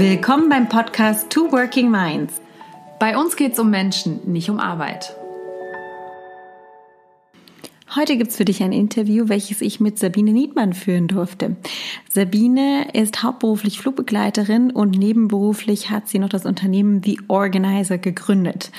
Willkommen beim Podcast Two Working Minds. Bei uns geht es um Menschen, nicht um Arbeit. Heute gibt es für dich ein Interview, welches ich mit Sabine Niedmann führen durfte. Sabine ist hauptberuflich Flugbegleiterin und nebenberuflich hat sie noch das Unternehmen The Organizer gegründet.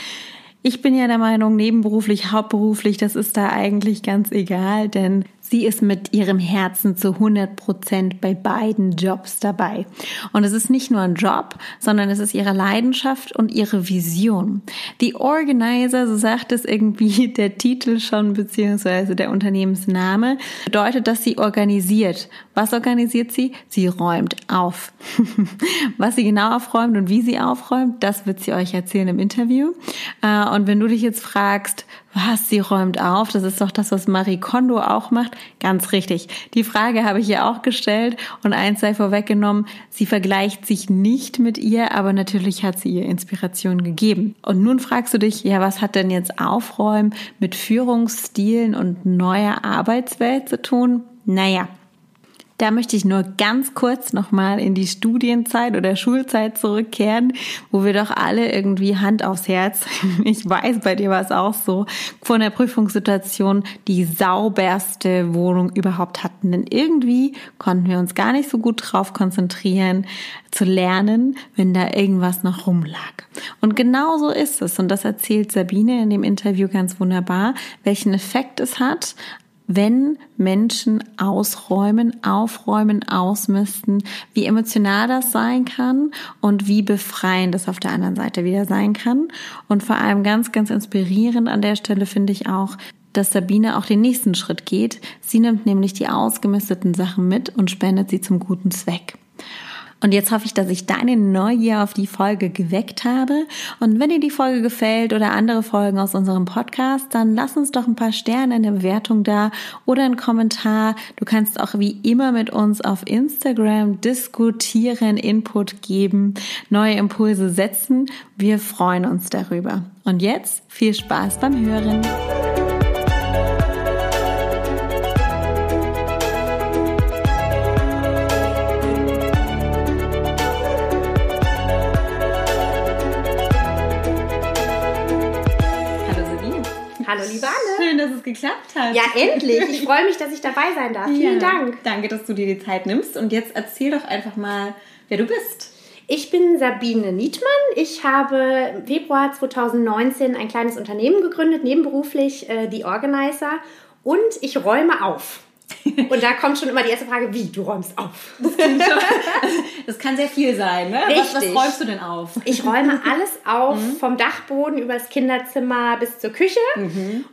Ich bin ja der Meinung, nebenberuflich, hauptberuflich, das ist da eigentlich ganz egal, denn Sie ist mit ihrem Herzen zu 100 Prozent bei beiden Jobs dabei. Und es ist nicht nur ein Job, sondern es ist ihre Leidenschaft und ihre Vision. Die Organizer, so sagt es irgendwie der Titel schon, beziehungsweise der Unternehmensname, bedeutet, dass sie organisiert. Was organisiert sie? Sie räumt auf. Was sie genau aufräumt und wie sie aufräumt, das wird sie euch erzählen im Interview. Äh, und wenn du dich jetzt fragst, was, sie räumt auf? Das ist doch das, was Marie Kondo auch macht. Ganz richtig. Die Frage habe ich ihr auch gestellt und eins sei vorweggenommen, sie vergleicht sich nicht mit ihr, aber natürlich hat sie ihr Inspiration gegeben. Und nun fragst du dich, ja, was hat denn jetzt Aufräumen mit Führungsstilen und neuer Arbeitswelt zu tun? Naja, da möchte ich nur ganz kurz nochmal in die Studienzeit oder Schulzeit zurückkehren, wo wir doch alle irgendwie Hand aufs Herz, ich weiß, bei dir war es auch so, vor einer Prüfungssituation die sauberste Wohnung überhaupt hatten. Denn irgendwie konnten wir uns gar nicht so gut drauf konzentrieren, zu lernen, wenn da irgendwas noch rumlag. Und genau so ist es. Und das erzählt Sabine in dem Interview ganz wunderbar, welchen Effekt es hat, wenn Menschen ausräumen, aufräumen, ausmisten, wie emotional das sein kann und wie befreiend das auf der anderen Seite wieder sein kann. Und vor allem ganz, ganz inspirierend an der Stelle finde ich auch, dass Sabine auch den nächsten Schritt geht. Sie nimmt nämlich die ausgemisteten Sachen mit und spendet sie zum guten Zweck. Und jetzt hoffe ich, dass ich deine Neugier auf die Folge geweckt habe. Und wenn dir die Folge gefällt oder andere Folgen aus unserem Podcast, dann lass uns doch ein paar Sterne in der Bewertung da oder einen Kommentar. Du kannst auch wie immer mit uns auf Instagram diskutieren, Input geben, neue Impulse setzen. Wir freuen uns darüber. Und jetzt viel Spaß beim Hören. Hallo, liebe Anne. Schön, dass es geklappt hat. Ja, endlich. Ich freue mich, dass ich dabei sein darf. Vielen Ja. Dank. Danke, dass du dir die Zeit nimmst. Und jetzt erzähl doch einfach mal, wer du bist. Ich bin Sabine Nietmann. Ich habe im Februar 2019 ein kleines Unternehmen gegründet, nebenberuflich, äh, die Organizer. Und ich räume auf. Und da kommt schon immer die erste Frage, wie, du räumst auf? Das kann sehr viel sein, ne? Was, was Richtig. räumst du denn auf? Ich räume alles auf, vom Dachboden über das Kinderzimmer bis zur Küche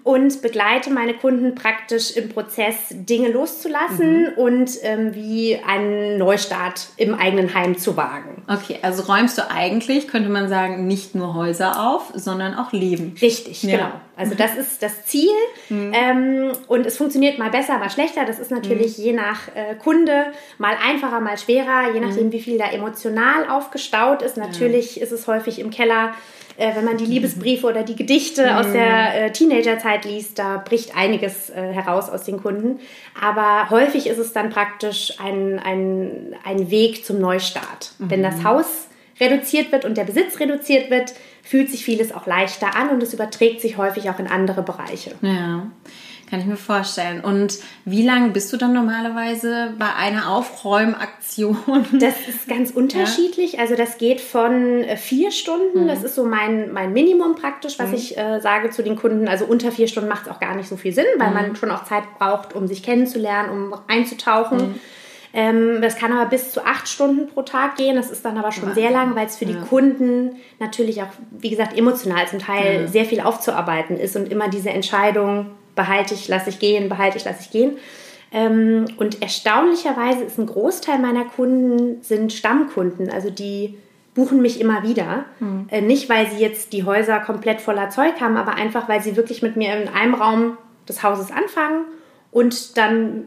und begleite meine Kunden praktisch im Prozess, Dinge loszulassen und ähm, wie einen Neustart im eigenen Heim zu wagen. Okay, also räumst du eigentlich, könnte man sagen, nicht nur Häuser auf, sondern auch Leben. Richtig, Ja. genau. Also das ist das Ziel ähm, und es funktioniert mal besser, mal schlechter. Das ist natürlich je nach äh, Kunde mal einfacher, mal schwerer, je nachdem, wie viel da emotional aufgestaut ist. Natürlich ist es häufig im Keller, äh, wenn man die Liebesbriefe oder die Gedichte aus der äh, Teenagerzeit liest, da bricht einiges äh, heraus aus den Kunden. Aber häufig ist es dann praktisch ein, ein, ein Weg zum Neustart. Wenn das Haus reduziert wird und der Besitz reduziert wird, fühlt sich vieles auch leichter an und es überträgt sich häufig auch in andere Bereiche. Ja, kann ich mir vorstellen. Und wie lange bist du dann normalerweise bei einer Aufräumaktion? Das ist ganz unterschiedlich. Also das geht von äh, vier Stunden, das ist so mein, mein Minimum praktisch, was ich äh, sage zu den Kunden. Also unter vier Stunden macht es auch gar nicht so viel Sinn, weil man schon auch Zeit braucht, um sich kennenzulernen, um einzutauchen. Ähm, das kann aber bis zu acht Stunden pro Tag gehen. Das ist dann aber schon sehr lang, weil es für die Kunden natürlich auch, wie gesagt, emotional zum Teil sehr viel aufzuarbeiten ist und immer diese Entscheidung, behalte ich, lasse ich gehen, behalte ich, lasse ich gehen. Ähm, und erstaunlicherweise ist ein Großteil meiner Kunden sind Stammkunden, also die buchen mich immer wieder. Äh, nicht, weil sie jetzt die Häuser komplett voller Zeug haben, aber einfach, weil sie wirklich mit mir in einem Raum des Hauses anfangen und dann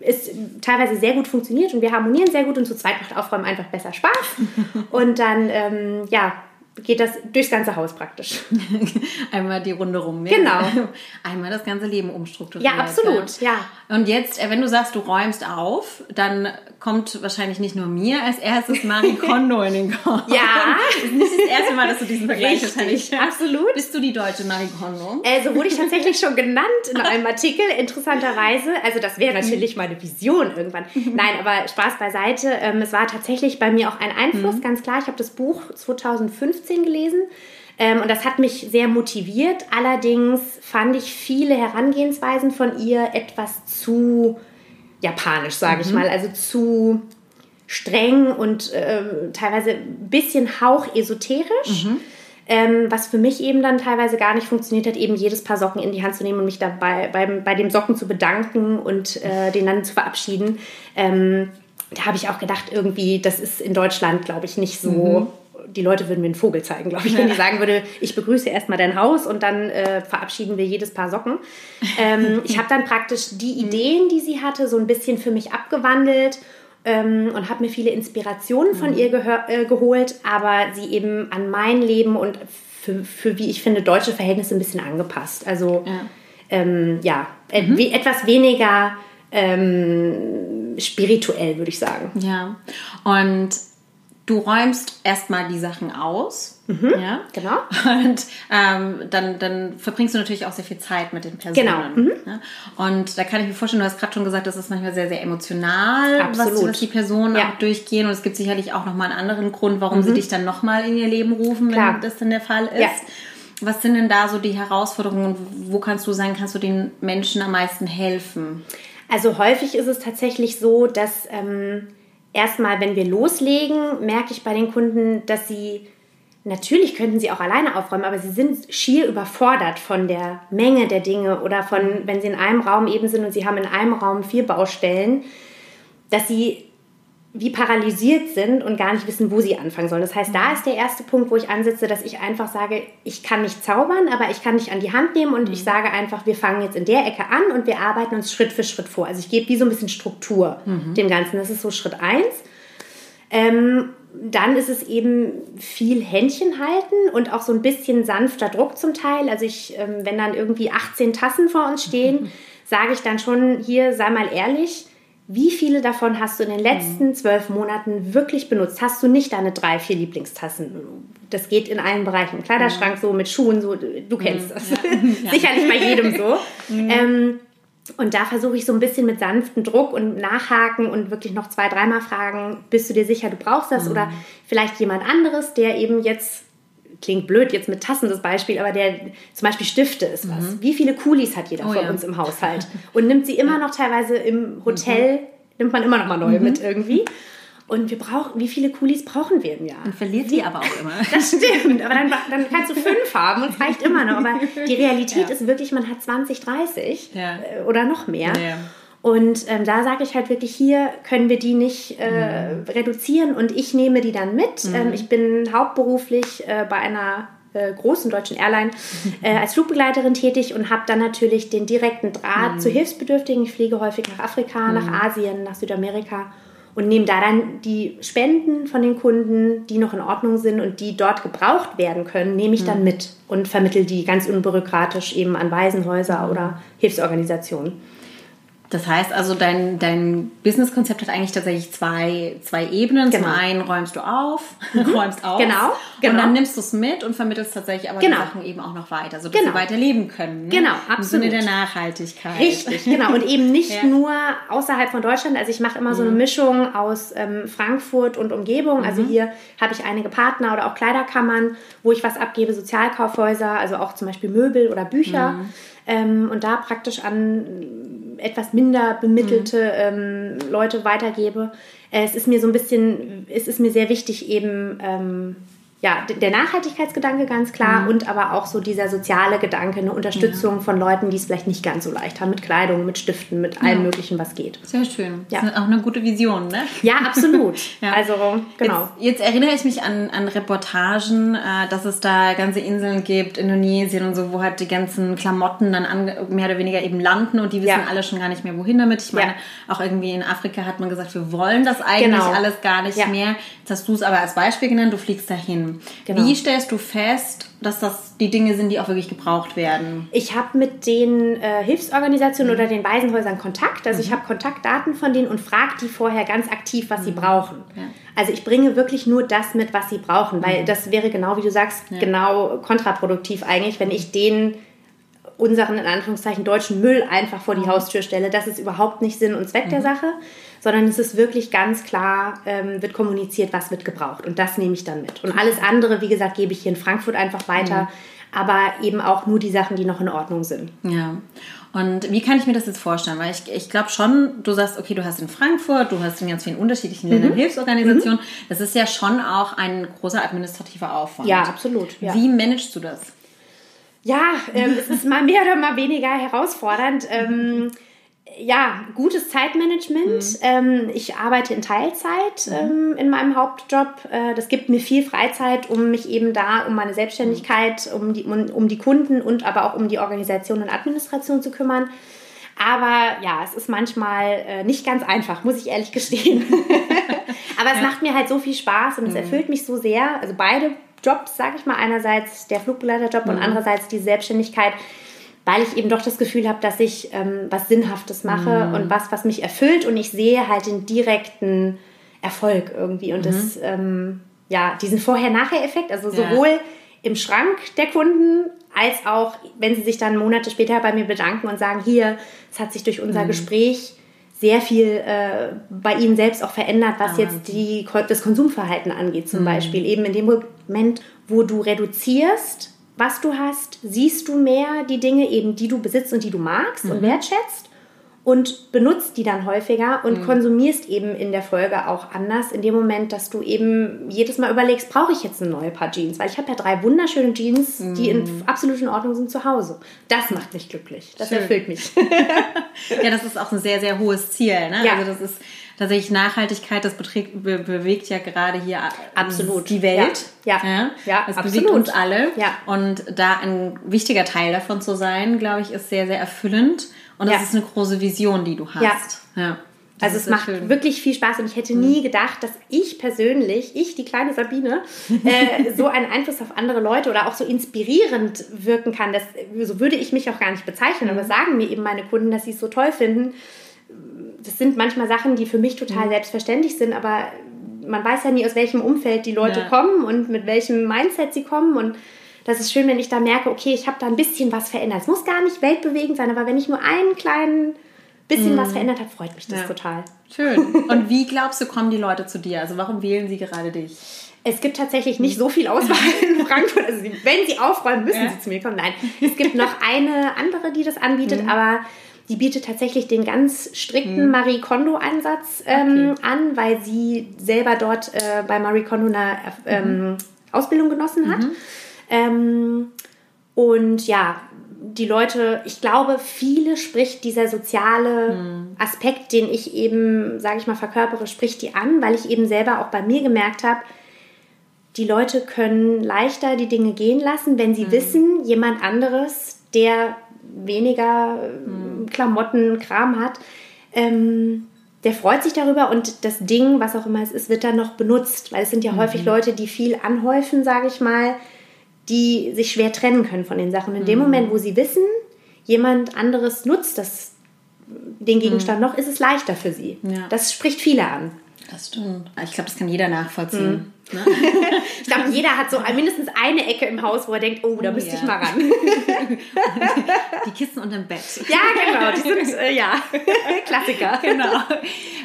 es teilweise sehr gut funktioniert und wir harmonieren sehr gut und zu zweit macht Aufräumen einfach besser Spaß. und dann, ähm, ja, geht das durchs ganze Haus praktisch. Einmal die Runde rum. Ja? Genau. Einmal das ganze Leben umstrukturiert. Ja, absolut, ja. ja. Und jetzt, äh, wenn du sagst, du räumst auf, dann kommt wahrscheinlich nicht nur mir als erstes Marie Kondo in den Kopf. Ja. Das ist nicht das erste Mal, dass du diesen Vergleich Richtig, absolut. Bist du die deutsche Marie Kondo? Äh, so wurde ich tatsächlich schon genannt in einem Artikel, interessanterweise. Also das wäre natürlich meine Vision irgendwann. Nein, aber Spaß beiseite. Ähm, es war tatsächlich bei mir auch ein Einfluss, mhm. ganz klar. Ich habe das Buch 2015 gelesen. Ähm, und das hat mich sehr motiviert. Allerdings fand ich viele Herangehensweisen von ihr etwas zu japanisch, sage mhm. ich mal. Also zu streng und äh, teilweise ein bisschen hauch esoterisch. Mhm. Ähm, was für mich eben dann teilweise gar nicht funktioniert hat, eben jedes Paar Socken in die Hand zu nehmen und mich dabei beim, bei dem Socken zu bedanken und äh, den dann zu verabschieden. Ähm, da habe ich auch gedacht, irgendwie, das ist in Deutschland, glaube ich, nicht so. Mhm. Die Leute würden mir einen Vogel zeigen, glaube ich, wenn ich sagen würde, ich begrüße erstmal dein Haus und dann äh, verabschieden wir jedes Paar Socken. Ähm, ich habe dann praktisch die. Ideen, die sie hatte, so ein bisschen für mich abgewandelt ähm, und habe mir viele Inspirationen von mhm. ihr äh, geholt, aber sie eben an mein Leben und für, für, wie ich finde, deutsche Verhältnisse ein bisschen angepasst. Also ja, ähm, ja mhm. etwas weniger ähm, spirituell, würde ich sagen. Ja, und du räumst erstmal die Sachen aus. Mhm, ja, genau. Und ähm, dann, dann verbringst du natürlich auch sehr viel Zeit mit den Personen. Genau. Mhm. Ja? Und da kann ich mir vorstellen, du hast gerade schon gesagt, das ist manchmal sehr, sehr emotional, was, was, die Personen ja. auch durchgehen. Und es gibt sicherlich auch nochmal einen anderen Grund, warum mhm. sie dich dann nochmal in ihr Leben rufen, Klar. wenn das dann der Fall ist. Ja. Was sind denn da so die Herausforderungen? Wo kannst du sagen, kannst du den Menschen am meisten helfen? Also häufig ist es tatsächlich so, dass ähm, erstmal, wenn wir loslegen, merke ich bei den Kunden, dass sie natürlich könnten sie auch alleine aufräumen, aber sie sind schier überfordert von der Menge der Dinge oder von, wenn sie in einem Raum eben sind und sie haben in einem Raum vier Baustellen, dass sie wie paralysiert sind und gar nicht wissen, wo sie anfangen sollen. Das heißt, da ist der erste Punkt, wo ich ansetze, dass ich einfach sage, ich kann nicht zaubern, aber ich kann dich an die Hand nehmen und ich sage einfach, wir fangen jetzt in der Ecke an und wir arbeiten uns Schritt für Schritt vor. Also ich gebe wie so ein bisschen Struktur mhm. dem Ganzen. Das ist so Schritt eins. Ähm, dann ist es eben viel Händchen halten und auch so ein bisschen sanfter Druck zum Teil. Also ich, ähm, wenn dann irgendwie 18 Tassen vor uns stehen, sage ich dann schon hier, sei mal ehrlich, wie viele davon hast du in den letzten mhm. zwölf Monaten wirklich benutzt? Hast du nicht deine drei, vier Lieblingstassen? Das geht in allen Bereichen. Im Kleiderschrank so, mit Schuhen so, du kennst mhm. das. Ja. Sicherlich bei jedem so. Mhm. Ähm, und da versuche ich so ein bisschen mit sanftem Druck und Nachhaken und wirklich noch zwei, dreimal fragen, bist du dir sicher, du brauchst das? Mhm. Oder vielleicht jemand anderes, der eben jetzt klingt blöd jetzt mit Tassen das Beispiel, aber der zum Beispiel Stifte ist was. Mhm. Wie viele Kulis hat jeder oh, von ja. uns im Haushalt? Und nimmt sie immer noch teilweise im Hotel, mhm. nimmt man immer noch mal neue mhm. mit irgendwie. Und wir brauchen, wie viele Kulis brauchen wir im Jahr? Und verliert sie aber auch immer. Das stimmt, aber dann, dann kannst du fünf haben und es reicht immer noch. Aber die Realität ja. ist wirklich, man hat 20, 30 ja. Äh, oder noch mehr. Ja. Und ähm, da sage ich halt wirklich, hier können wir die nicht äh, mhm. reduzieren und ich nehme die dann mit. Mhm. Ähm, ich bin hauptberuflich äh, bei einer äh, großen deutschen Airline äh, als Flugbegleiterin tätig und habe dann natürlich den direkten Draht mhm. zu Hilfsbedürftigen. Ich fliege häufig nach Afrika, nach mhm. Asien, nach Südamerika und nehme da dann die Spenden von den Kunden, die noch in Ordnung sind und die dort gebraucht werden können, nehme ich dann mhm. mit und vermittel die ganz unbürokratisch eben an Waisenhäuser oder Hilfsorganisationen. Das heißt also, dein, dein Businesskonzept hat eigentlich tatsächlich zwei, zwei Ebenen. Genau. Zum einen räumst du auf, mhm. räumst auf. Genau, genau. Und dann nimmst du es mit und vermittelst tatsächlich aber genau. die Sachen eben auch noch weiter, sodass genau. sie weiterleben können. Ne? Genau, absolut. Im Sinne der Nachhaltigkeit. Richtig, genau. Und eben nicht ja. nur außerhalb von Deutschland. Also ich mache immer so eine mhm. Mischung aus ähm, Frankfurt und Umgebung. Also mhm. hier habe ich einige Partner oder auch Kleiderkammern, wo ich was abgebe, Sozialkaufhäuser, also auch zum Beispiel Möbel oder Bücher. Mhm. Ähm, und da praktisch an etwas minder bemittelte mhm. ähm, Leute weitergebe. Äh, es ist mir so ein bisschen, es ist mir sehr wichtig, eben ähm, ja, der Nachhaltigkeitsgedanke ganz klar mhm. und aber auch so dieser soziale Gedanke, eine Unterstützung ja. von Leuten, die es vielleicht nicht ganz so leicht haben, mit Kleidung, mit Stiften, mit allem ja. Möglichen, was geht. Sehr schön. Ja. Das ist auch eine gute Vision, ne? Ja, absolut. ja. Also, genau. Jetzt, jetzt, erinnere ich mich an, an Reportagen, äh, dass es da ganze Inseln gibt, Indonesien und so, wo halt die ganzen Klamotten dann an, mehr oder weniger eben landen und die wissen alle schon gar nicht mehr, wohin damit. Ich meine, auch irgendwie in Afrika hat man gesagt, wir wollen das eigentlich genau. alles gar nicht mehr. Jetzt hast du es aber als Beispiel genannt, du fliegst dahin Mhm. Genau. Wie stellst du fest, dass das die Dinge sind, die auch wirklich gebraucht werden? Ich habe mit den äh, Hilfsorganisationen mhm. oder den Waisenhäusern Kontakt. Also mhm. ich habe Kontaktdaten von denen und frage die vorher ganz aktiv, was sie mhm. brauchen. Ja. Also ich bringe wirklich nur das mit, was sie brauchen, weil mhm. das wäre genau, wie du sagst, ja. genau kontraproduktiv eigentlich, wenn ich denen unseren in Anführungszeichen deutschen Müll einfach vor die mhm. Haustür stelle. Das ist überhaupt nicht Sinn und Zweck der Sache sondern es ist wirklich ganz klar, ähm, wird kommuniziert, was wird gebraucht. Und das nehme ich dann mit. Und alles andere, wie gesagt, gebe ich hier in Frankfurt einfach weiter. Mhm. Aber eben auch nur die Sachen, die noch in Ordnung sind. Ja. Und wie kann ich mir das jetzt vorstellen? Weil ich, ich glaube schon, du sagst, okay, du hast in Frankfurt, du hast in ganz vielen unterschiedlichen mhm. Ländern Hilfsorganisationen. Mhm. Das ist ja schon auch ein großer administrativer Aufwand. Ja, absolut. Ja. Wie managst du das? Ja, ähm, es ist mal mehr oder mal weniger herausfordernd. Ähm, ja, gutes Zeitmanagement. Mhm. Ähm, ich arbeite in Teilzeit mhm. ähm, in meinem Hauptjob. Äh, das gibt mir viel Freizeit, um mich eben da um meine Selbstständigkeit, um die, um, um die Kunden und aber auch um die Organisation und Administration zu kümmern. Aber ja, es ist manchmal äh, nicht ganz einfach, muss ich ehrlich gestehen. aber es ja. macht mir halt so viel Spaß und es mhm. erfüllt mich so sehr. Also beide Jobs, sage ich mal, einerseits der Flugbegleiterjob und mhm. andererseits die Selbstständigkeit weil ich eben doch das Gefühl habe, dass ich ähm, was Sinnhaftes mache mhm. und was, was mich erfüllt und ich sehe halt den direkten Erfolg irgendwie und mhm. das, ähm, ja, diesen Vorher-Nachher-Effekt, also sowohl ja. im Schrank der Kunden als auch, wenn sie sich dann Monate später bei mir bedanken und sagen, hier, es hat sich durch unser mhm. Gespräch sehr viel äh, bei ihnen selbst auch verändert, was ah, jetzt die, das Konsumverhalten angeht zum mhm. Beispiel. Eben in dem Moment, wo du reduzierst, was du hast, siehst du mehr die Dinge eben, die du besitzt und die du magst mhm. und wertschätzt und benutzt die dann häufiger und mhm. konsumierst eben in der Folge auch anders in dem Moment, dass du eben jedes Mal überlegst, brauche ich jetzt eine neue Paar Jeans, weil ich habe ja drei wunderschöne Jeans, mhm. die in mhm. absolut in Ordnung sind zu Hause. Das macht mich glücklich, das Schön. erfüllt mich. ja, das ist auch ein sehr sehr hohes Ziel, ne? Ja. Also das ist tatsächlich Nachhaltigkeit, das beträgt, be bewegt ja gerade hier absolut die Welt. Ja, ja, ja das absolut. bewegt uns alle. Ja. Und da ein wichtiger Teil davon zu sein, glaube ich, ist sehr, sehr erfüllend. Und das ja. ist eine große Vision, die du hast. Ja. ja. Also es macht schön. wirklich viel Spaß und ich hätte nie mhm. gedacht, dass ich persönlich, ich, die kleine Sabine, äh, so einen Einfluss auf andere Leute oder auch so inspirierend wirken kann. Das, so würde ich mich auch gar nicht bezeichnen, aber mhm. sagen mir eben meine Kunden, dass sie es so toll finden, das sind manchmal Sachen, die für mich total mhm. selbstverständlich sind, aber man weiß ja nie, aus welchem Umfeld die Leute ja. kommen und mit welchem Mindset sie kommen. Und das ist schön, wenn ich da merke, okay, ich habe da ein bisschen was verändert. Es muss gar nicht weltbewegend sein, aber wenn ich nur einen kleinen bisschen mhm. was verändert habe, freut mich das ja. total. Schön. Und wie glaubst du, kommen die Leute zu dir? Also warum wählen sie gerade dich? Es gibt tatsächlich nicht so viel Auswahl in Frankfurt. Also wenn sie aufräumen, müssen ja. sie zu mir kommen. Nein, es gibt noch eine andere, die das anbietet, mhm. aber die bietet tatsächlich den ganz strikten mhm. Marie Kondo-Ansatz ähm, okay. an, weil sie selber dort äh, bei Marie Kondo eine ähm, mhm. Ausbildung genossen hat. Ähm, und ja, die Leute, ich glaube, viele spricht dieser soziale mhm. Aspekt, den ich eben, sage ich mal, verkörpere, spricht die an, weil ich eben selber auch bei mir gemerkt habe, die Leute können leichter die Dinge gehen lassen, wenn sie mhm. wissen, jemand anderes, der weniger mhm. Klamotten, Kram hat, ähm, der freut sich darüber und das Ding, was auch immer es ist, wird dann noch benutzt, weil es sind ja häufig Leute, die viel anhäufen, sage ich mal, die sich schwer trennen können von den Sachen. In dem mhm. Moment, wo sie wissen, jemand anderes nutzt das, den Gegenstand mhm. noch, ist es leichter für sie. Ja. Das spricht viele an. Das stimmt. Ich glaube, das kann jeder nachvollziehen. Ne? ich glaube, jeder hat so mindestens eine Ecke im Haus, wo er denkt, oh, da müsste ja. ich mal ran. die Kissen unterm Bett. Ja, genau. Die sind, äh, ja, Klassiker. Genau.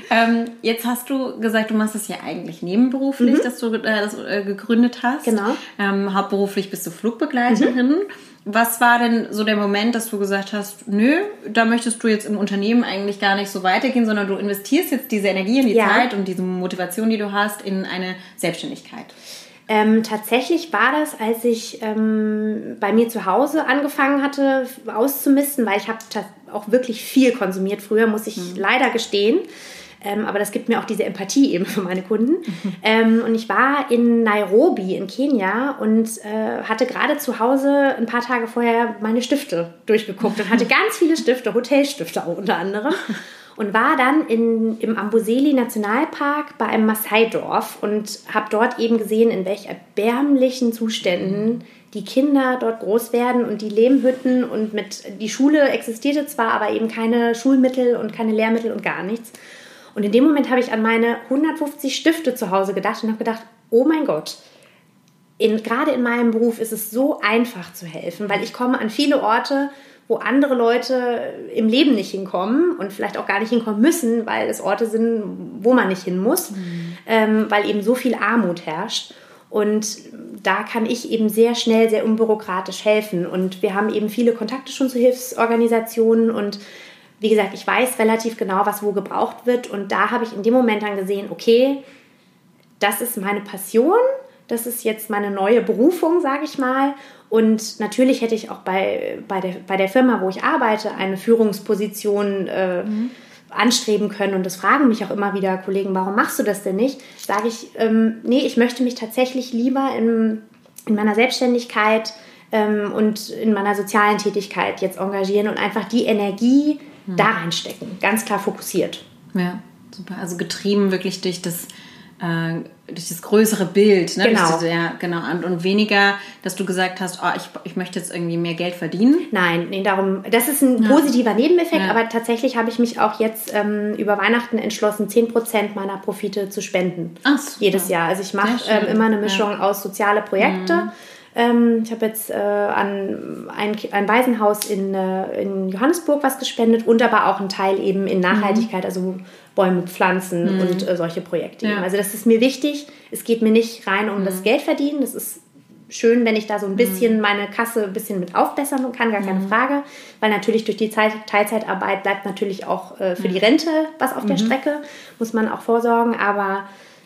Ähm, jetzt hast du gesagt, du machst das ja eigentlich nebenberuflich, mhm. dass du äh, das äh, gegründet hast. Genau. Ähm, hauptberuflich bist du Flugbegleiterin. Mhm. Was war denn so der Moment, dass du gesagt hast, nö, da möchtest du jetzt im Unternehmen eigentlich gar nicht so weitergehen, sondern du investierst jetzt diese Energie und die ja. Zeit und diese Motivation, die du hast, in eine Selbstständigkeit? Ähm, tatsächlich war das, als ich ähm, bei mir zu Hause angefangen hatte auszumisten, weil ich habe auch wirklich viel konsumiert früher, muss ich mhm. leider gestehen. Ähm, aber das gibt mir auch diese Empathie eben für meine Kunden. Mhm. Ähm, und ich war in Nairobi in Kenia und äh, hatte gerade zu Hause ein paar Tage vorher meine Stifte durchgeguckt und hatte ganz viele Stifte, Hotelstifte auch unter anderem. und war dann in, im Amboseli Nationalpark bei einem Maasai-Dorf und habe dort eben gesehen, in welch erbärmlichen Zuständen die Kinder dort groß werden und die Lehmhütten und mit die Schule existierte zwar, aber eben keine Schulmittel und keine Lehrmittel und gar nichts. Und in dem Moment habe ich an meine 150 Stifte zu Hause gedacht und habe gedacht, oh mein Gott, in, gerade in meinem Beruf ist es so einfach zu helfen, weil ich komme an viele Orte, wo andere Leute im Leben nicht hinkommen und vielleicht auch gar nicht hinkommen müssen, weil es Orte sind, wo man nicht hin muss, mhm. ähm, weil eben so viel Armut herrscht. Und da kann ich eben sehr schnell, sehr unbürokratisch helfen. Und wir haben eben viele Kontakte schon zu Hilfsorganisationen und wie gesagt, ich weiß relativ genau, was wo gebraucht wird. Und da habe ich in dem Moment dann gesehen, okay, das ist meine Passion, das ist jetzt meine neue Berufung, sage ich mal. Und natürlich hätte ich auch bei, bei, der, bei der Firma, wo ich arbeite, eine Führungsposition äh, mhm. anstreben können. Und das fragen mich auch immer wieder Kollegen, warum machst du das denn nicht? Sage ich, ähm, nee, ich möchte mich tatsächlich lieber in, in meiner Selbstständigkeit ähm, und in meiner sozialen Tätigkeit jetzt engagieren und einfach die Energie mhm. da reinstecken. Ganz klar fokussiert. Ja, super. Also getrieben wirklich durch das äh, durch das größere Bild, ne? Genau. Diese, ja, genau. Und, und, weniger, dass du gesagt hast, oh, ich, ich möchte jetzt irgendwie mehr Geld verdienen. Nein, nee, darum, das ist ein ja. positiver Nebeneffekt, ja. aber tatsächlich habe ich mich auch jetzt ähm, über Weihnachten entschlossen, 10% meiner Profite zu spenden. Ach, super. Jedes Jahr. Also ich mache ähm, immer eine Mischung ja. aus soziale Projekte. Mhm. Ähm, ich habe jetzt äh, an ein, ein Waisenhaus in, äh, in Johannesburg was gespendet und aber auch einen Teil eben in Nachhaltigkeit, mhm. also Bäume pflanzen mhm. und äh, solche Projekte. Ja. Also das ist mir wichtig. Es geht mir nicht rein um mhm. das Geld verdienen. Das ist schön, wenn ich da so ein mhm. bisschen meine Kasse ein bisschen mit aufbessern kann, gar keine mhm. Frage. Weil natürlich durch die Zeit, Teilzeitarbeit bleibt natürlich auch äh, für die Rente was auf der mhm. Strecke, muss man auch vorsorgen. Aber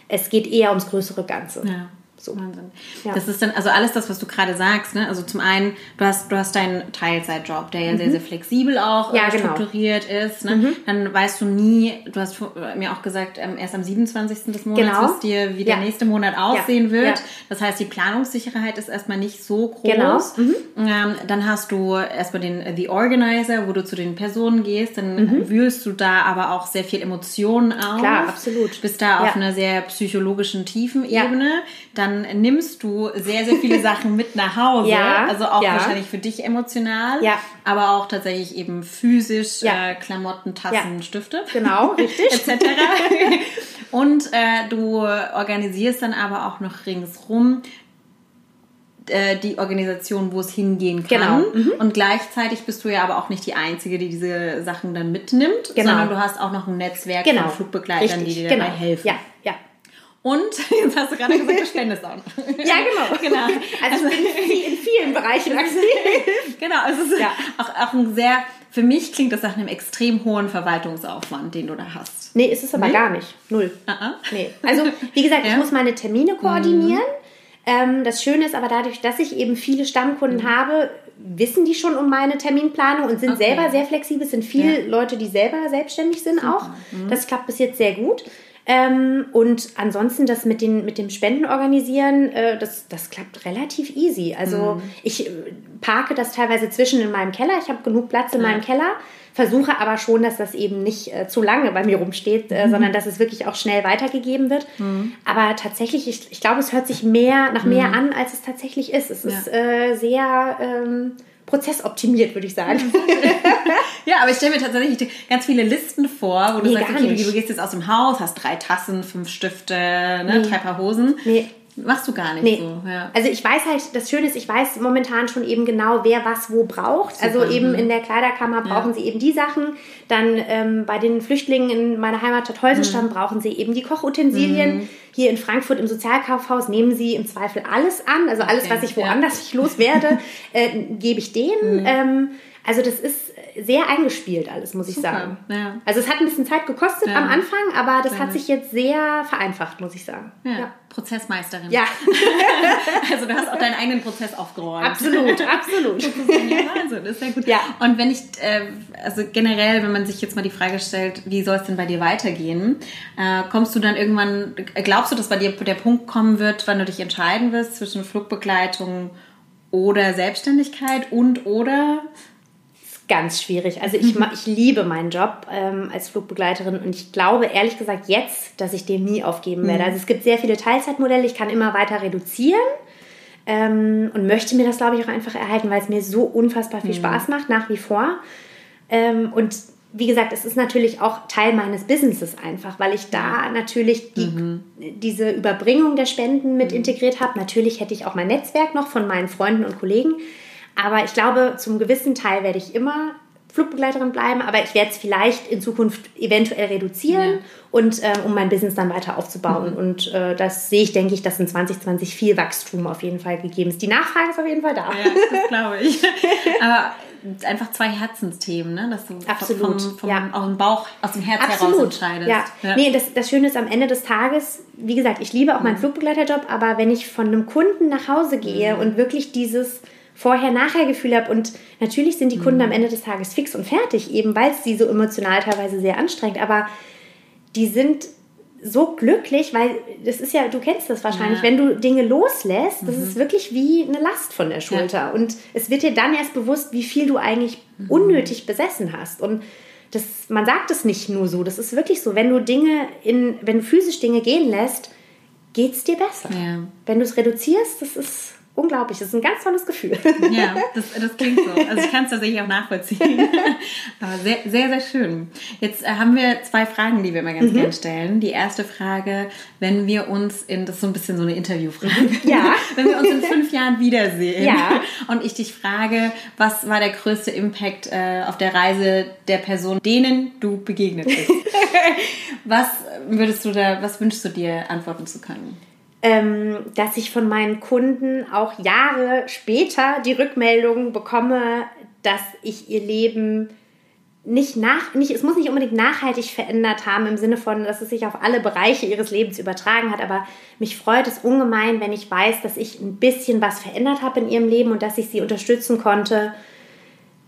es geht eher ums größere Ganze. Ja. So. Wahnsinn. Ja. Das ist dann, also alles das, was du gerade sagst, ne? Also zum einen, du hast, du hast deinen Teilzeitjob, der ja mhm. sehr, sehr flexibel auch ja, äh, genau. strukturiert ist. Ne? Mhm. Dann weißt du nie, du hast mir auch gesagt, ähm, erst am 27. des Monats genau. wisst ihr, wie ja. der nächste Monat aussehen wird. Das heißt, die Planungssicherheit ist erstmal nicht so groß. Genau. Mhm. Ähm, dann hast du erstmal den äh, The Organizer, wo du zu den Personen gehst, dann mhm. wühlst du da aber auch sehr viel Emotionen auf. Klar, absolut. Bist da auf einer sehr psychologischen, tiefen Ebene. Dann nimmst du sehr, sehr viele Sachen mit nach Hause. Ja, also auch ja. wahrscheinlich für dich emotional, ja. aber auch tatsächlich eben physisch ja. äh, Klamotten, Tassen. Stifte. Genau, richtig. etc. Und äh, du organisierst dann aber auch noch ringsrum äh, die Organisation, wo es hingehen kann. Genau. Mhm. Und gleichzeitig bist du ja aber auch nicht die Einzige, die diese Sachen dann mitnimmt, genau. sondern du hast auch noch ein Netzwerk genau. von Flugbegleitern, Richtig. die dir dabei genau. helfen. Ja. Und jetzt hast du gerade gesagt, du spendest auch. Ja, genau. genau. Also, ich bin in vielen Bereichen aktiv. genau, es ist ja. auch, auch ein sehr, für mich klingt das nach einem extrem hohen Verwaltungsaufwand, den du da hast. Nee, ist es aber nee? gar nicht. Null. Uh -uh. Nee. Also, wie gesagt, ja? ich muss meine Termine koordinieren. Mhm. das Schöne ist aber dadurch, dass ich eben viele Stammkunden mhm. habe, wissen die schon um meine Terminplanung und sind okay. selber sehr flexibel. Es sind viele ja. Leute, die selber selbstständig sind Super. auch. Mhm. Das klappt bis jetzt sehr gut. Ähm, und ansonsten das mit, den, mit dem Spenden organisieren, äh, das, das klappt relativ easy. Also mhm. ich äh, parke das teilweise zwischen in meinem Keller. Ich habe genug Platz in ja. meinem Keller, versuche aber schon, dass das eben nicht äh, zu lange bei mir rumsteht, äh, mhm. sondern dass es wirklich auch schnell weitergegeben wird. Mhm. Aber tatsächlich, ich, ich glaube, es hört sich mehr nach mehr mhm. an, als es tatsächlich ist. Es ja. ist äh, sehr... Ähm, prozessoptimiert, würde ich sagen. ja, aber ich stelle mir tatsächlich ganz viele Listen vor, wo du nee, sagst, okay, du gehst jetzt aus dem Haus, hast drei Tassen, fünf Stifte, ne, nee. drei Paar Hosen. Nee. Machst du gar nicht nee. so. Ja. Also ich weiß halt, das Schöne ist, ich weiß momentan schon eben genau, wer was wo braucht. Super. Also eben in der Kleiderkammer brauchen ja. sie eben die Sachen. Dann ähm, bei den Flüchtlingen in meiner Heimatstadt Heusenstamm mhm. brauchen sie eben die Kochutensilien. Mhm. Hier in Frankfurt im Sozialkaufhaus nehmen sie im Zweifel alles an. Also alles, okay. was ich woanders ja. nicht loswerde, äh, gebe ich denen. Mhm. Ähm, also das ist sehr eingespielt alles, muss ich Super, sagen. Ja. Also es hat ein bisschen Zeit gekostet ja. am Anfang, aber das ja. hat sich jetzt sehr vereinfacht, muss ich sagen. Ja. Prozessmeisterin. Ja. also du hast auch deinen eigenen Prozess aufgeräumt. Absolut, absolut. Das ist ja Wahnsinn, das ist sehr gut. Ja. Und wenn ich, äh, also generell, wenn man sich jetzt mal die Frage stellt, wie soll es denn bei dir weitergehen, äh, kommst du dann irgendwann, glaubst du, dass bei dir der Punkt kommen wird, wann du dich entscheiden wirst zwischen Flugbegleitung oder Selbstständigkeit und oder ganz schwierig. Also ich, ich liebe meinen Job ähm, als Flugbegleiterin und ich glaube ehrlich gesagt jetzt, dass ich den nie aufgeben werde. Mhm. Also es gibt sehr viele Teilzeitmodelle, ich kann immer weiter reduzieren ähm, und möchte mir das, glaube ich, auch einfach erhalten, weil es mir so unfassbar viel mhm. Spaß macht, nach wie vor. Ähm, und wie gesagt, es ist natürlich auch Teil meines Businesses einfach, weil ich da natürlich die, mhm. diese Überbringung der Spenden mit mhm. integriert habe. Natürlich hätte ich auch mein Netzwerk noch von meinen Freunden und Kollegen. Aber ich glaube, zum gewissen Teil werde ich immer Flugbegleiterin bleiben, aber ich werde es vielleicht in Zukunft eventuell reduzieren ja. und äh, um mein Business dann weiter aufzubauen. Mhm. Und äh, das sehe ich, denke ich, dass in 2020 viel Wachstum auf jeden Fall gegeben ist. Die Nachfrage ist auf jeden Fall da. Ja, das glaube ich. aber einfach zwei Herzensthemen, ne? dass du Absolut, vom, vom, ja. aus dem Bauch, aus dem Herz Absolut. heraus entscheidest. Ja. ja. Nee, das, das Schöne ist am Ende des Tages, wie gesagt, ich liebe auch meinen mhm. Flugbegleiterjob, aber wenn ich von einem Kunden nach Hause gehe mhm. und wirklich dieses Vorher-Nachher-Gefühl habe. Und natürlich sind die Kunden mhm. am Ende des Tages fix und fertig, eben weil es sie so emotional teilweise sehr anstrengt. Aber die sind so glücklich, weil das ist ja, du kennst das wahrscheinlich, ja. wenn du Dinge loslässt, das mhm. ist wirklich wie eine Last von der Schulter. Ja. Und es wird dir dann erst bewusst, wie viel du eigentlich mhm. unnötig besessen hast. Und das, man sagt es nicht nur so, das ist wirklich so. Wenn du Dinge in, wenn du physisch Dinge gehen lässt, geht es dir besser. Ja. Wenn du es reduzierst, das ist unglaublich. Das ist ein ganz tolles Gefühl. Ja, das, das klingt so. Also ich kann es tatsächlich auch nachvollziehen. Aber sehr, sehr, sehr schön. Jetzt äh, haben wir zwei Fragen, die wir immer ganz mhm. gerne stellen. Die erste Frage, wenn wir uns in, das ist so ein bisschen so eine Interviewfrage. Ja. wenn wir uns in fünf Jahren wiedersehen ja. und ich dich frage, was war der größte Impact äh, auf der Reise der Person, denen du begegnet bist? was würdest du da, was wünschst du dir antworten zu können? Ähm, dass ich von meinen Kunden auch Jahre später die Rückmeldung bekomme, dass ich ihr Leben nicht nach, nicht, es muss nicht unbedingt nachhaltig verändert haben im Sinne von, dass es sich auf alle Bereiche ihres Lebens übertragen hat, aber mich freut es ungemein, wenn ich weiß, dass ich ein bisschen was verändert habe in ihrem Leben und dass ich sie unterstützen konnte,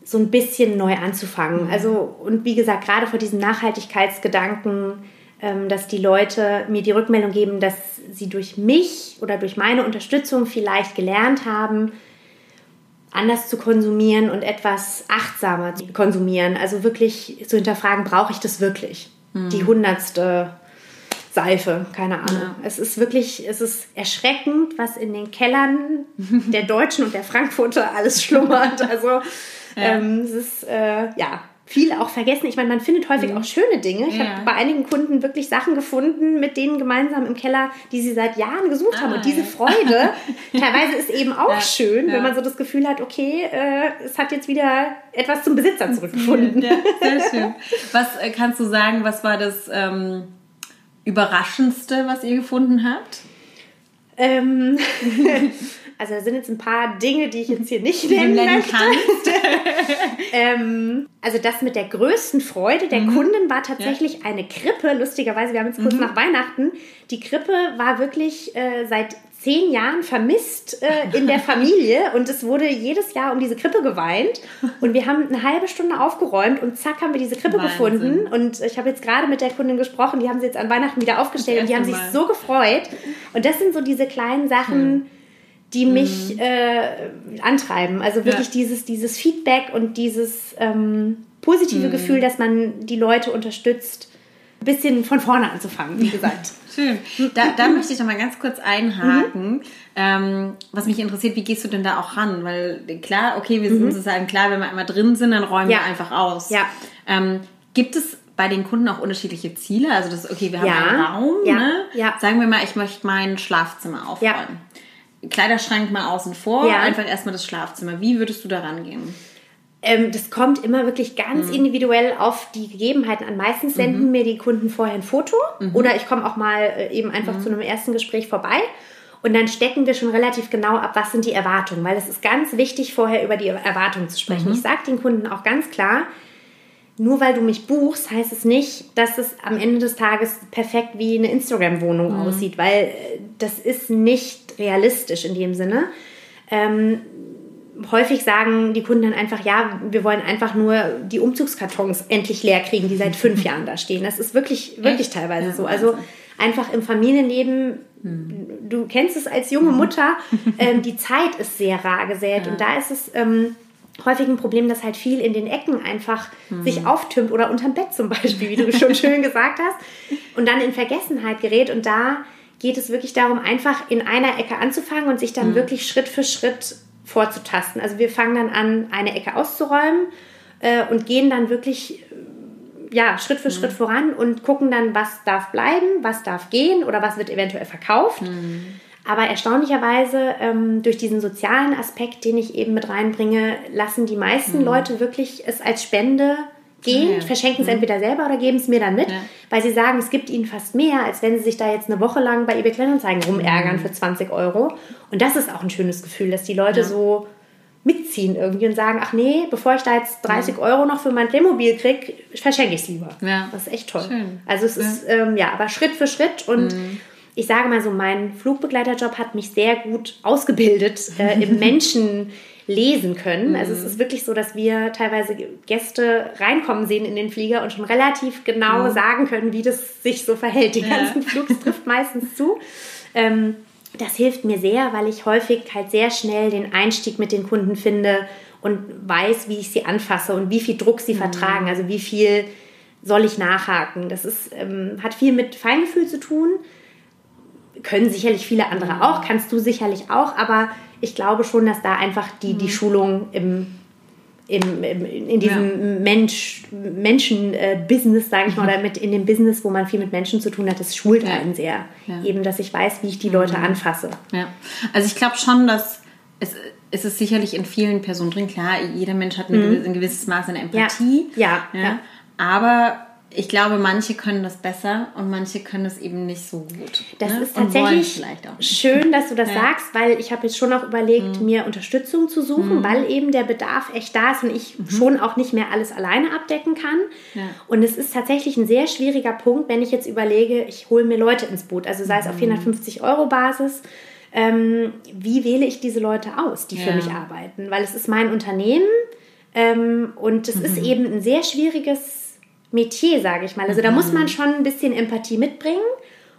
so ein bisschen neu anzufangen. Mhm. Also, und wie gesagt, gerade vor diesem Nachhaltigkeitsgedanken, dass die Leute mir die Rückmeldung geben, dass sie durch mich oder durch meine Unterstützung vielleicht gelernt haben, anders zu konsumieren und etwas achtsamer zu konsumieren. Also wirklich zu hinterfragen, brauche ich das wirklich? Mhm. Die hundertste Seife, keine Ahnung. Ja. Es ist wirklich, es ist erschreckend, was in den Kellern der Deutschen und der Frankfurter alles schlummert. Also ja. ähm, es ist, äh, ja, viel auch vergessen. Ich meine, man findet häufig mhm. auch schöne Dinge. Ich ja. habe bei einigen Kunden wirklich Sachen gefunden, mit denen gemeinsam im Keller, die sie seit Jahren gesucht ah, haben. Und diese ja. Freude, teilweise ist eben auch ja, schön, wenn man so das Gefühl hat, okay, äh, es hat jetzt wieder etwas zum Besitzer zurückgefunden. Ja, sehr schön. Was äh, kannst du sagen, was war das ähm, Überraschendste, was ihr gefunden habt? Ähm, Also da sind jetzt ein paar Dinge, die ich jetzt hier nicht nennen, nennen möchte. ähm, also das mit der größten Freude der mhm. Kunden war tatsächlich ja. eine Krippe. Lustigerweise, wir haben jetzt kurz mhm. nach Weihnachten. Die Krippe war wirklich äh, seit zehn Jahren vermisst äh, in der Familie und es wurde jedes Jahr um diese Krippe geweint und wir haben eine halbe Stunde aufgeräumt und zack haben wir diese Krippe Wahnsinn. gefunden und ich habe jetzt gerade mit der Kundin gesprochen, die haben sie jetzt an Weihnachten wieder aufgestellt und die haben sich so gefreut und das sind so diese kleinen Sachen, mhm die mich mhm. äh, antreiben. Also wirklich ja. dieses, dieses Feedback und dieses ähm, positive mhm. Gefühl, dass man die Leute unterstützt, ein bisschen von vorne anzufangen, wie gesagt. Schön. Da, da möchte ich noch mal ganz kurz einhaken. Mhm. Ähm, was mich interessiert, wie gehst du denn da auch ran? Weil klar, okay, wir sind mhm. uns sagen, klar, wenn wir einmal drin sind, dann räumen ja. wir einfach aus. Ja. Ähm, gibt es bei den Kunden auch unterschiedliche Ziele? Also das, okay, wir haben ja. einen Raum, ja. Ne? Sagen wir mal, ich möchte mein Schlafzimmer aufräumen. Kleiderschrank mal außen vor, ja. einfach erstmal das Schlafzimmer. Wie würdest du da rangehen? Ähm, das kommt immer wirklich ganz mhm. individuell auf die Gegebenheiten an. Meistens senden mhm. mir die Kunden vorher ein Foto mhm. oder ich komme auch mal äh, eben einfach mhm. zu einem ersten Gespräch vorbei. Und dann stecken wir schon relativ genau ab, was sind die Erwartungen, weil es ist ganz wichtig, vorher über die Erwartungen zu sprechen. Mhm. Ich sage den Kunden auch ganz klar, nur weil du mich buchst, heißt es nicht, dass es am Ende des Tages perfekt wie eine Instagram-Wohnung mhm. aussieht, weil äh, das ist nicht realistisch in dem Sinne. Ähm, häufig sagen die Kunden dann einfach, ja, wir wollen einfach nur die Umzugskartons endlich leer kriegen, die seit fünf Jahren da stehen. Das ist wirklich, wirklich Echt? teilweise ja, so. Also einfach im Familienleben, hm. du kennst es als junge mhm. Mutter, ähm, die Zeit ist sehr rar gesät ja. und da ist es ähm, häufig ein Problem, dass halt viel in den Ecken einfach mhm. sich auftürmt oder unterm Bett zum Beispiel, wie du schon schön gesagt hast, und dann in Vergessenheit gerät. Und da geht es wirklich darum, einfach in einer Ecke anzufangen und sich dann mhm. wirklich Schritt für Schritt vorzutasten. Also wir fangen dann an, eine Ecke auszuräumen äh, und gehen dann wirklich äh, ja, Schritt für mhm. Schritt voran und gucken dann, was darf bleiben, was darf gehen oder was wird eventuell verkauft. Mhm. Aber erstaunlicherweise, ähm, durch diesen sozialen Aspekt, den ich eben mit reinbringe, lassen die meisten mhm. Leute wirklich es als Spende gehen, ja. verschenken es mhm. entweder selber oder geben es mir dann mit, ja. weil sie sagen, es gibt ihnen fast mehr, als wenn sie sich da jetzt eine Woche lang bei eBay Kleinanzeigen rumärgern mhm. für 20 Euro. Und das ist auch ein schönes Gefühl, dass die Leute ja. so mitziehen irgendwie und sagen, ach nee, bevor ich da jetzt 30 Euro noch für mein Playmobil kriege, verschenke ich es lieber. Ja. Das ist echt toll. Schön. Also es ist, ähm, ja, aber Schritt für Schritt und mhm. Ich sage mal so, mein Flugbegleiterjob hat mich sehr gut ausgebildet äh, im Menschen lesen können. Mhm. Also es ist wirklich so, dass wir teilweise Gäste reinkommen sehen in den Flieger und schon relativ genau mhm. sagen können, wie das sich so verhält. Die ja. ganzen Flugs trifft meistens zu. Ähm, das hilft mir sehr, weil ich häufig halt sehr schnell den Einstieg mit den Kunden finde und weiß, wie ich sie anfasse und wie viel Druck sie mhm. vertragen, also wie viel soll ich nachhaken. Das ist, ähm, hat viel mit Feingefühl zu tun. Können sicherlich viele andere mhm. auch, kannst du sicherlich auch, aber ich glaube schon, dass da einfach die, die mhm. Schulung im, im, im, in diesem ja. Mensch, Menschen-Business, sage ich mal, oder mit in dem Business, wo man viel mit Menschen zu tun hat, das schult ja. einen sehr. Ja. Eben, dass ich weiß, wie ich die Leute mhm. anfasse. Ja, also ich glaube schon, dass es, es ist sicherlich in vielen Personen drin, klar, jeder Mensch hat mhm. ein gewisses Maß an Empathie. Ja. ja. Aber ich glaube, manche können das besser und manche können das eben nicht so gut. Das ne? ist tatsächlich schön, dass du das ja. sagst, weil ich habe jetzt schon auch überlegt, mhm. mir Unterstützung zu suchen, mhm. weil eben der Bedarf echt da ist und ich mhm. schon auch nicht mehr alles alleine abdecken kann. Ja. Und es ist tatsächlich ein sehr schwieriger Punkt, wenn ich jetzt überlege, ich hole mir Leute ins Boot, also sei es auf 450 mhm. Euro Basis. Ähm, wie wähle ich diese Leute aus, die ja. für mich arbeiten? Weil es ist mein Unternehmen ähm, und es ist mhm. eben ein sehr schwieriges Metier, sage ich mal. Also da muss man mhm. schon ein bisschen Empathie mitbringen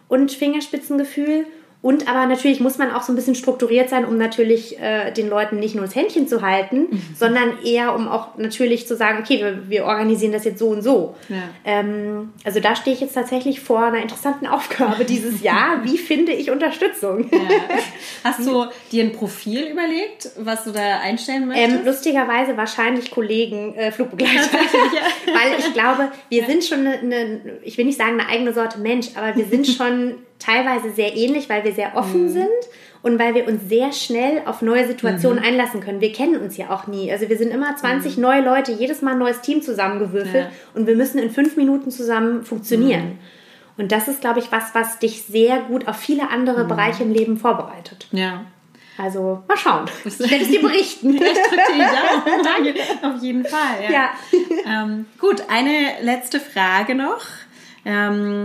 und Fingerspitzengefühl und aber natürlich muss man auch so ein bisschen strukturiert sein, um natürlich äh, den Leuten nicht nur das Händchen zu halten, mhm. sondern eher um auch natürlich zu sagen, okay, wir, wir organisieren das jetzt so und so. Ja. Ähm, also da stehe ich jetzt tatsächlich vor einer interessanten Aufgabe dieses Jahr. Wie finde ich Unterstützung? Ja. Hast du dir ein Profil überlegt, was du da einstellen möchtest? Ähm, lustigerweise wahrscheinlich Kollegen, äh, Flugbegleiter. Weil ich glaube, wir sind schon eine, eine, ich will nicht sagen eine eigene Sorte Mensch, aber wir sind schon teilweise sehr ähnlich, weil wir sehr offen mhm. sind und weil wir uns sehr schnell auf neue Situationen mhm. einlassen können. Wir kennen uns ja auch nie. Also wir sind immer 20 mhm. neue Leute, jedes Mal ein neues Team zusammengewürfelt ja. und wir müssen in fünf Minuten zusammen funktionieren. Mhm. Und das ist, glaube ich, was, was dich sehr gut auf viele andere mhm. Bereiche im Leben vorbereitet. Ja. Also mal schauen. Ich werde es dir berichten. Danke. Auf jeden Fall. Ja. ja. Ähm, gut, eine letzte Frage noch. Ähm,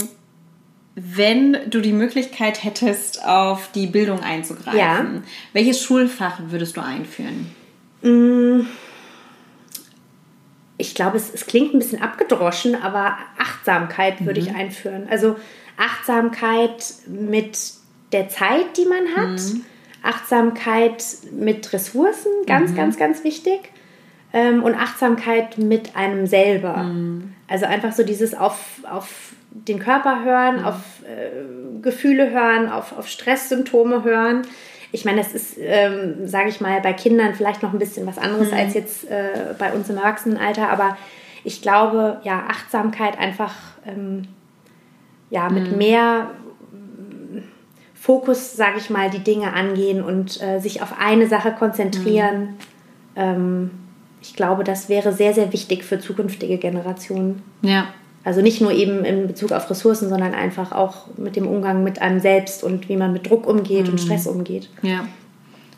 wenn du die Möglichkeit hättest, auf die Bildung einzugreifen, ja. welches Schulfach würdest du einführen? Mm. Ich glaube, es, es klingt ein bisschen abgedroschen, aber Achtsamkeit würde mhm. ich einführen. Also Achtsamkeit mit der Zeit, die man hat. Mhm. Achtsamkeit mit Ressourcen, ganz, mhm. ganz, ganz wichtig. Ähm, und Achtsamkeit mit einem selber. Mhm. Also einfach so dieses auf, auf den Körper hören, mhm. auf äh, Gefühle hören, auf, auf Stresssymptome hören. Ich meine, das ist, ähm, sage ich mal, bei Kindern vielleicht noch ein bisschen was anderes mhm. als jetzt äh, bei uns im Erwachsenenalter, aber ich glaube, ja, Achtsamkeit einfach ähm, ja, mit mhm. mehr Fokus, sage ich mal, die Dinge angehen und äh, sich auf eine Sache konzentrieren. Mhm. Ähm, ich glaube, das wäre sehr, sehr wichtig für zukünftige Generationen. Ja, also nicht nur eben in Bezug auf Ressourcen, sondern einfach auch mit dem Umgang mit einem selbst und wie man mit Druck umgeht mhm. und Stress umgeht. Ja.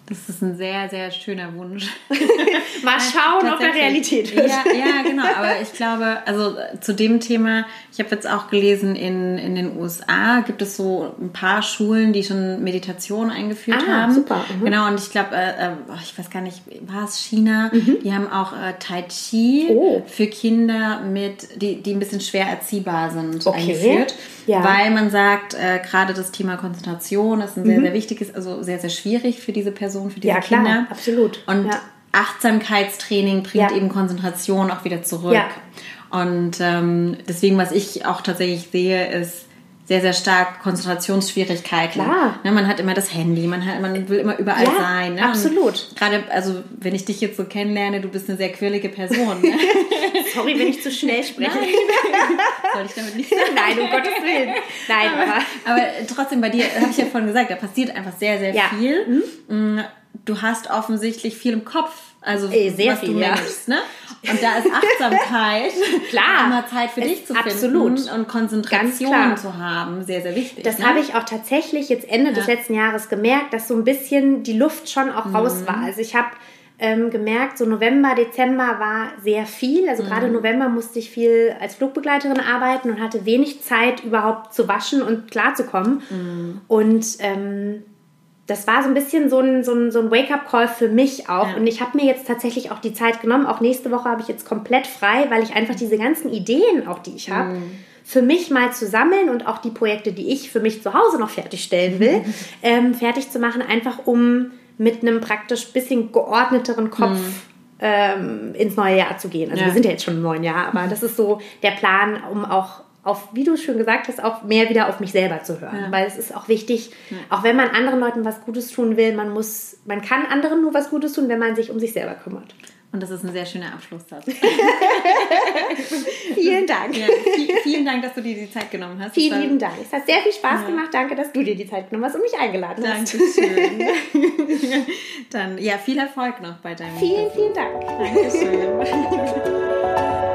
Das ist ein sehr, sehr schöner Wunsch. Mal schauen, ob er Realität wird. Ja, ja, genau. Aber ich glaube, also zu dem Thema, ich habe jetzt auch gelesen, in, in den USA gibt es so ein paar Schulen, die schon Meditation eingeführt ah, haben. super. Mhm. Genau, und ich glaube, äh, äh ich weiß gar nicht, war es China? Mhm. Die haben auch äh, Tai Chi oh. für Kinder mit, die, die ein bisschen schwer erziehbar sind, okay. eingeführt. Ja. Weil man sagt, äh, gerade das Thema Konzentration ist ein sehr, mhm. sehr wichtiges, also sehr, sehr schwierig für diese Person, für diese ja, Kinder. Klar, absolut. Und ja Achtsamkeitstraining bringt Ja. eben Konzentration auch wieder zurück. Und ähm, deswegen, was ich auch tatsächlich sehe, ist sehr, sehr stark Konzentrationsschwierigkeiten. Klar. Ne, man hat immer das Handy, man, hat, man will immer überall Ja, sein. Ne? absolut. Gerade, also wenn ich dich jetzt so kennenlerne, du bist eine sehr quirlige Person. Ne? Sorry, wenn ich zu schnell spreche. Soll ich damit nicht sagen? Nein, um Gottes Willen. Nein, aber Aber trotzdem, bei dir, habe ich ja vorhin gesagt, da passiert einfach sehr, sehr Ja. viel. Mm, Du hast offensichtlich viel im Kopf, also Äh, sehr was viel, du ja. managst, ne? Und da ist Achtsamkeit, Klar. mal Zeit für dich zu finden absolut. und Konzentration zu haben, sehr, sehr wichtig. Das ne? habe ich auch tatsächlich jetzt Ende des Ja. letzten Jahres gemerkt, dass so ein bisschen die Luft schon Mhm. auch raus war. Also ich habe ähm, gemerkt, so November, Dezember war sehr viel. Also gerade Mhm. November musste ich viel als Flugbegleiterin arbeiten und hatte wenig Zeit überhaupt zu waschen und klarzukommen. Mhm. Und ähm, das war so ein bisschen so ein, so ein, so ein Wake-up-Call für mich auch. Ja. Und ich habe mir jetzt tatsächlich auch die Zeit genommen. Auch nächste Woche habe ich jetzt komplett frei, weil ich einfach diese ganzen Ideen, auch die ich habe, für mich mal zu sammeln und auch die Projekte, die ich für mich zu Hause noch fertigstellen will, ähm, fertig zu machen, einfach um mit einem praktisch bisschen geordneteren Kopf ähm, ins neue Jahr zu gehen. Also Ja. wir sind ja jetzt schon im neuen Jahr, aber das ist so der Plan, um auch auf, wie du schon gesagt hast, auch mehr wieder auf mich selber zu hören. Ja. Weil es ist auch wichtig, auch wenn man anderen Leuten was Gutes tun will, man muss, man kann anderen nur was Gutes tun, wenn man sich um sich selber kümmert. Und das ist ein sehr schöner Abschlusssatz. Vielen Dank. ja, vi- vielen Dank, dass du dir die Zeit genommen hast. Vielen lieben Dank. Es hat sehr viel Spaß gemacht. Danke, dass du dir die Zeit genommen hast und mich eingeladen hast. Dankeschön. Dann, ja, viel Erfolg noch bei deinem Vielen, vielen Dank. Dankeschön.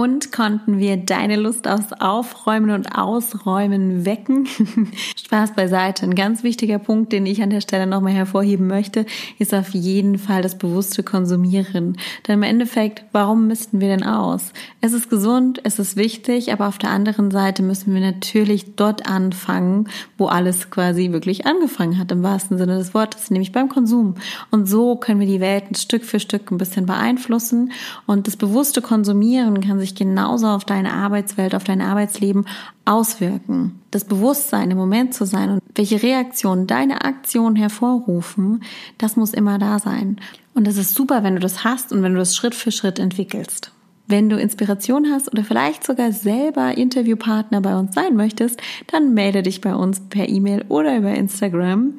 Und konnten wir deine Lust aufs Aufräumen und Ausräumen wecken? Spaß beiseite. Ein ganz wichtiger Punkt, den ich an der Stelle nochmal hervorheben möchte, ist auf jeden Fall das bewusste Konsumieren. Denn im Endeffekt, warum missten wir denn aus? Es ist gesund, es ist wichtig, aber auf der anderen Seite müssen wir natürlich dort anfangen, wo alles quasi wirklich angefangen hat, im wahrsten Sinne des Wortes, nämlich beim Konsum. Und so können wir die Welt ein Stück für Stück ein bisschen beeinflussen. Und das bewusste Konsumieren kann sich genauso auf deine Arbeitswelt, auf dein Arbeitsleben auswirken. Das Bewusstsein, im Moment zu sein und welche Reaktionen deine Aktionen hervorrufen, das muss immer da sein. Und es ist super, wenn du das hast und wenn du das Schritt für Schritt entwickelst. Wenn du Inspiration hast oder vielleicht sogar selber Interviewpartner bei uns sein möchtest, dann melde dich bei uns per E-Mail oder über Instagram.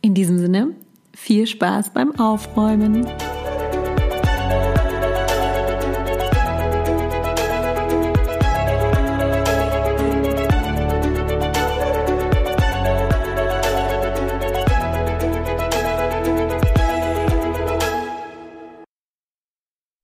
In diesem Sinne, viel Spaß beim Aufräumen.